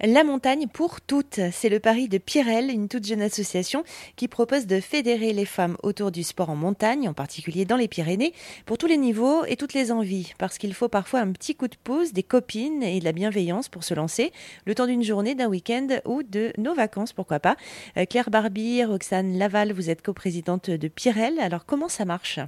La montagne pour toutes, c'est le pari de Pirel, une toute jeune association qui propose de fédérer les femmes autour du sport en montagne, en particulier dans les Pyrénées, pour tous les niveaux et toutes les envies, parce qu'il faut parfois un petit coup de pouce, des copines et de la bienveillance pour se lancer, le temps d'une journée, d'un week-end ou de nos vacances, pourquoi pas. Euh, Claire Barbier, Roxane Laval, vous êtes coprésidente de Pirel, alors comment ça marche?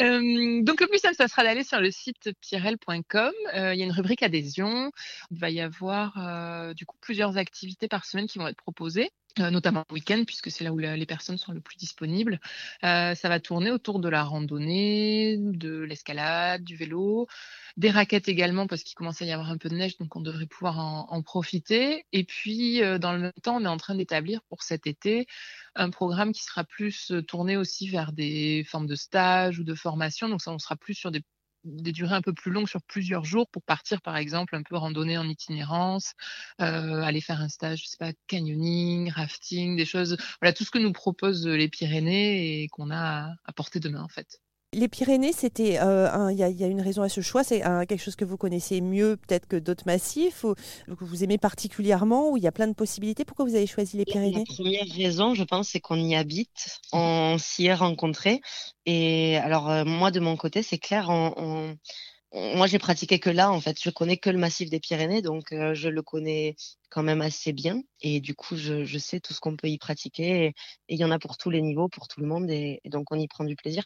Euh, donc le plus simple, ça sera d'aller sur le site pirel.com. Euh, il y a une rubrique adhésion. Il va y avoir euh, du coup plusieurs activités par semaine qui vont être proposées. Notamment le week-end, puisque c'est là où les personnes sont le plus disponibles. ça va tourner autour de la randonnée, de l'escalade, du vélo, des raquettes également, parce qu'il commence à y avoir un peu de neige, donc on devrait pouvoir en, profiter. Et puis, dans le même temps, on est en train d'établir pour cet été un programme qui sera plus tourné aussi vers des formes de stage ou de formation. Donc ça, on sera plus sur des, durées un peu plus longues, sur plusieurs jours, pour partir par exemple un peu randonner en itinérance, euh, aller faire un stage, je sais pas, canyoning, rafting, des choses. Voilà, tout ce que nous proposent les Pyrénées et qu'on a à portée de main en fait. Les Pyrénées, c'était, euh, il y, a une raison à ce choix, c'est quelque chose que vous connaissez mieux peut-être que d'autres massifs, ou que vous aimez particulièrement, où il y a plein de possibilités. Pourquoi vous avez choisi les Pyrénées La première raison, je pense, c'est qu'on y habite, on s'y est rencontrés. Et alors euh, moi, de mon côté, c'est clair, moi j'ai pratiqué que là, en fait, je connais que le massif des Pyrénées, donc euh, je le connais quand même assez bien. Et du coup, je, sais tout ce qu'on peut y pratiquer. Et il y en a pour tous les niveaux, pour tout le monde. et, donc, on y prend du plaisir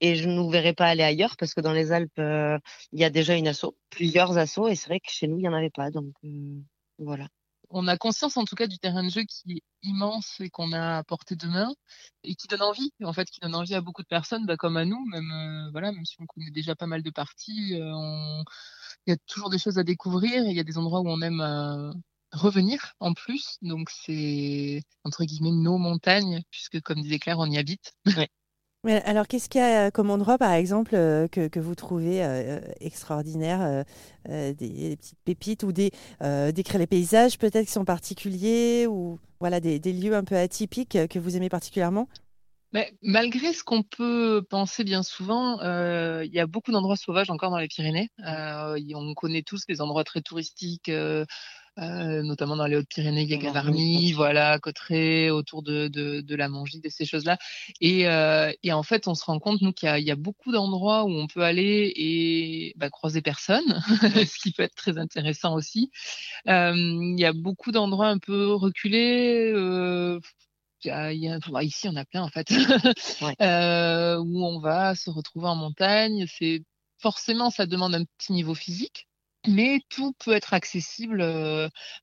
et je ne nous verrais pas aller ailleurs parce que dans les Alpes, euh, il y a déjà une asso, plusieurs assos, et c'est vrai que chez nous, il n'y en avait pas. Donc euh, voilà. On a conscience en tout cas du terrain de jeu qui est immense et qu'on a à portée de main et qui donne envie, en fait, qui donne envie à beaucoup de personnes, bah, comme à nous, même euh, voilà, même si on connaît déjà pas mal de parties, il y a toujours des choses à découvrir et il y a des endroits où on aime revenir en plus. Donc c'est entre guillemets nos montagnes, puisque comme disait Claire, on y habite. Ouais alors, qu'est-ce qu'il y a comme endroit, par exemple, euh, que, vous trouvez euh, extraordinaire, euh, des, petites pépites ou des, décrire les paysages peut-être qui sont particuliers ou voilà des, lieux un peu atypiques que vous aimez particulièrement? Mais, malgré ce qu'on peut penser bien souvent, il y a beaucoup d'endroits sauvages encore dans les Pyrénées. on connaît tous les endroits très touristiques euh, notamment dans les Hautes-Pyrénées, il y a Gavarnie, voilà, Cotteret, autour de, de, de la Mongie, de ces choses-là. Et, euh, et, en fait, on se rend compte, nous, qu'il y, y, a beaucoup d'endroits où on peut aller et bah, croiser personne, ce qui peut être très intéressant aussi. Euh, il y a beaucoup d'endroits un peu reculés. Euh, y a, y a, ici, on a plein en fait, euh, où on va se retrouver en montagne. C'est forcément, ça demande un petit niveau physique, mais tout peut être accessible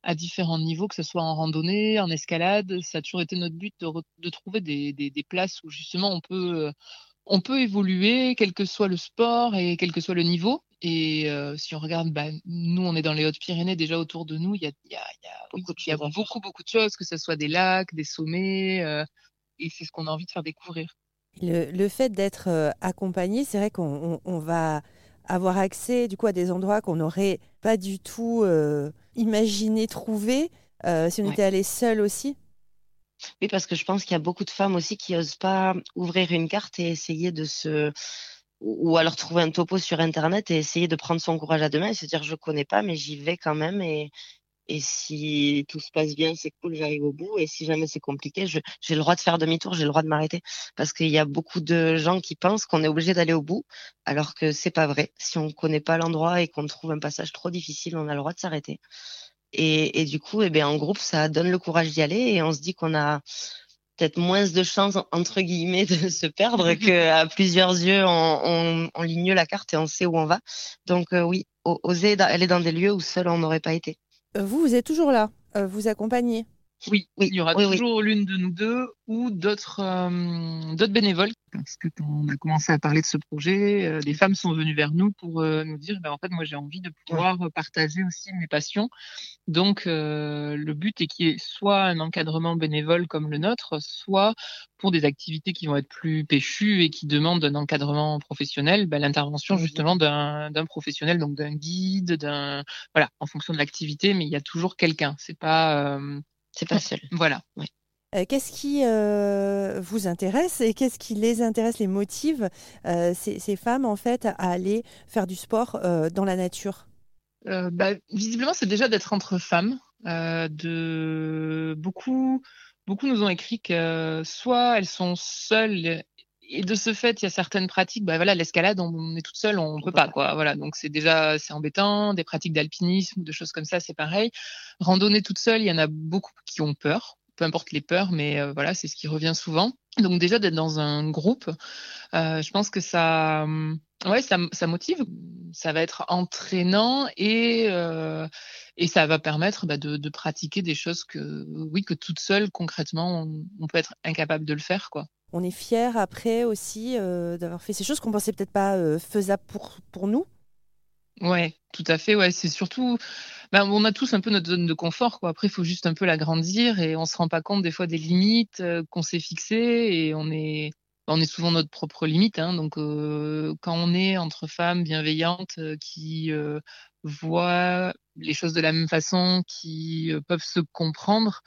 à différents niveaux, que ce soit en randonnée, en escalade. Ça a toujours été notre but de, trouver des, places où justement on peut, on peut évoluer, quel que soit le sport et quel que soit le niveau. Et si on regarde, bah, nous, on est dans les Hautes-Pyrénées, déjà autour de nous, il y a, y a, beaucoup, y a beaucoup, beaucoup de choses, que ce soit des lacs, des sommets, et c'est ce qu'on a envie de faire découvrir. Le, le fait d'être accompagné, c'est vrai qu'on on va avoir accès du coup à des endroits qu'on n'aurait pas du tout euh, imaginé trouver euh, si on était allé seul aussi. Oui, parce que je pense qu'il y a beaucoup de femmes aussi qui n'osent pas ouvrir une carte et essayer de se ou alors trouver un topo sur internet et essayer de prendre son courage à deux mains et se dire je connais pas mais j'y vais quand même et, et si tout se passe bien, c'est cool, j'arrive au bout. Et si jamais c'est compliqué, j'ai le droit de faire demi-tour, j'ai le droit de m'arrêter. Parce qu'il y a beaucoup de gens qui pensent qu'on est obligé d'aller au bout, alors que c'est pas vrai. Si on connaît pas l'endroit et qu'on trouve un passage trop difficile, on a le droit de s'arrêter. Et, et, du coup, eh bien, en groupe, ça donne le courage d'y aller et on se dit qu'on a peut-être moins de chances, entre guillemets, de se perdre qu'à plusieurs yeux, on, on, ligne la carte et on sait où on va. Donc euh, oui, oser aller dans des lieux où seul on n'aurait pas été. Euh, vous, vous êtes toujours là, euh, vous accompagnez oui, oui, il y aura toujours l'une de nous deux ou d'autres euh, d'autres bénévoles. Parce que quand on a commencé à parler de ce projet, euh, des femmes sont venues vers nous pour euh, nous dire, ben, en fait, moi j'ai envie de pouvoir partager aussi mes passions. Donc le but est qu'il y ait soit un encadrement bénévole comme le nôtre, soit pour des activités qui vont être plus péchues et qui demandent un encadrement professionnel, ben, l'intervention justement d'un professionnel, donc d'un guide, d'un voilà, en fonction de l'activité, mais il y a toujours quelqu'un. C'est pas c'est pas seul. Voilà. Euh, qu'est-ce qui euh, vous intéresse et qu'est-ce qui les intéresse, les motive euh, ces, femmes en fait à aller faire du sport dans la nature? Bah, Visiblement, c'est déjà d'être entre femmes. de beaucoup, beaucoup nous ont écrit que soit elles sont seules et de ce fait, il y a certaines pratiques, bah voilà, l'escalade, on, est toute seule, on, ne peut pas, quoi. Voilà, donc c'est déjà c'est embêtant. Des pratiques d'alpinisme, de choses comme ça, c'est pareil. Randonnée toute seule, il y en a beaucoup qui ont peur, peu importe les peurs, mais euh, voilà, c'est ce qui revient souvent. Donc déjà d'être dans un groupe, euh, je pense que ça, ouais, ça, ça, motive, ça va être entraînant et euh, et ça va permettre bah, de, de, pratiquer des choses que, oui, que toute seule concrètement, on, on peut être incapable de le faire, quoi on est fier après aussi euh, d'avoir fait ces choses qu'on pensait peut-être pas euh, faisables pour, pour nous. Ouais, tout à fait. Ouais, c'est surtout, ben, on a tous un peu notre zone de confort. Quoi. Après, il faut juste un peu l'agrandir et on se rend pas compte des fois des limites euh, qu'on s'est fixées et on est, on est souvent notre propre limite. Hein. donc, quand on est entre femmes bienveillantes qui voient les choses de la même façon, qui peuvent se comprendre,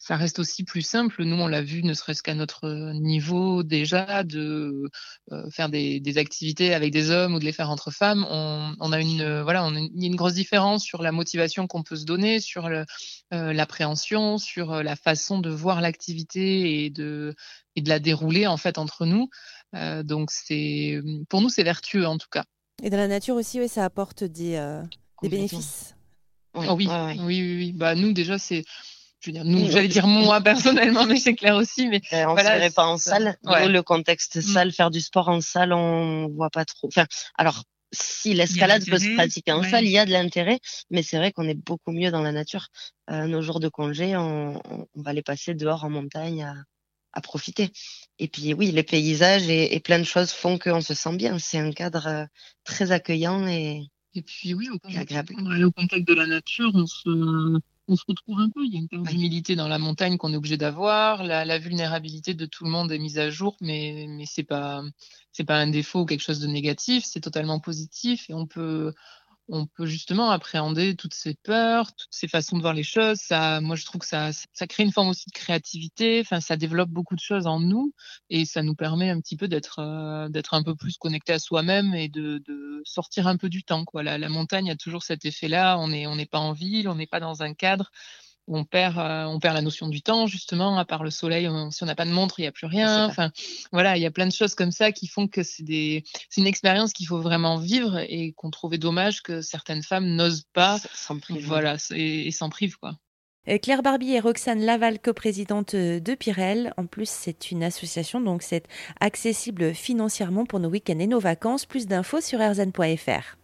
ça reste aussi plus simple. Nous, on l'a vu, ne serait-ce qu'à notre niveau déjà, de euh, faire des, activités avec des hommes ou de les faire entre femmes. On, on a une voilà, on a une, grosse différence sur la motivation qu'on peut se donner, sur euh, l'appréhension, sur euh, la façon de voir l'activité et de et de la dérouler en fait entre nous. Euh, donc c'est pour nous c'est vertueux en tout cas. Et dans la nature aussi, oui, ça apporte des, des bénéfices. Oui, oh oui, oui, oui, oui, Bah nous déjà c'est je veux dire, nous, j'allais dire moi personnellement, mais c'est clair aussi. Mais euh, on voilà, serait pas en salle. Le contexte mm. salle, faire du sport en salle, on voit pas trop. Enfin, alors si l'escalade peut se pratiquer en salle, il y a de l'intérêt, mais c'est vrai qu'on est beaucoup mieux dans la nature. Euh, nos jours de congé, on, on, va les passer dehors en montagne à, à profiter. Et puis oui, les paysages et, et plein de choses font qu'on se sent bien. C'est un cadre euh, très accueillant et, et puis oui, au contact, au contact de la nature, on se on se retrouve un peu. Il y a une part d'humilité dans la montagne qu'on est obligé d'avoir. La, la, vulnérabilité de tout le monde est mise à jour, mais, mais c'est pas, c'est pas un défaut ou quelque chose de négatif. C'est totalement positif et on peut, on peut justement appréhender toutes ces peurs, toutes ces façons de voir les choses. Ça, moi, je trouve que ça, ça crée une forme aussi de créativité. Enfin, ça développe beaucoup de choses en nous et ça nous permet un petit peu d'être, euh, d'être un peu plus connecté à soi-même et de, de, sortir un peu du temps. Quoi. La, la montagne a toujours cet effet-là. On n'est on n'est pas en ville, on n'est pas dans un cadre on perd, euh, on perd la notion du temps justement. À part le soleil, si on n'a pas de montre, il n'y a plus rien. Enfin, voilà, il y a plein de choses comme ça qui font que c'est des, c'est une expérience qu'il faut vraiment vivre et qu'on trouvait dommage que certaines femmes n'osent pas. S'en privent. Voilà, et, s'en privent quoi. Claire Barbie et Roxane Laval, coprésidente de Pirel. En plus, c'est une association, donc c'est accessible financièrement pour nos week-ends et nos vacances. Plus d'infos sur rzn.fr.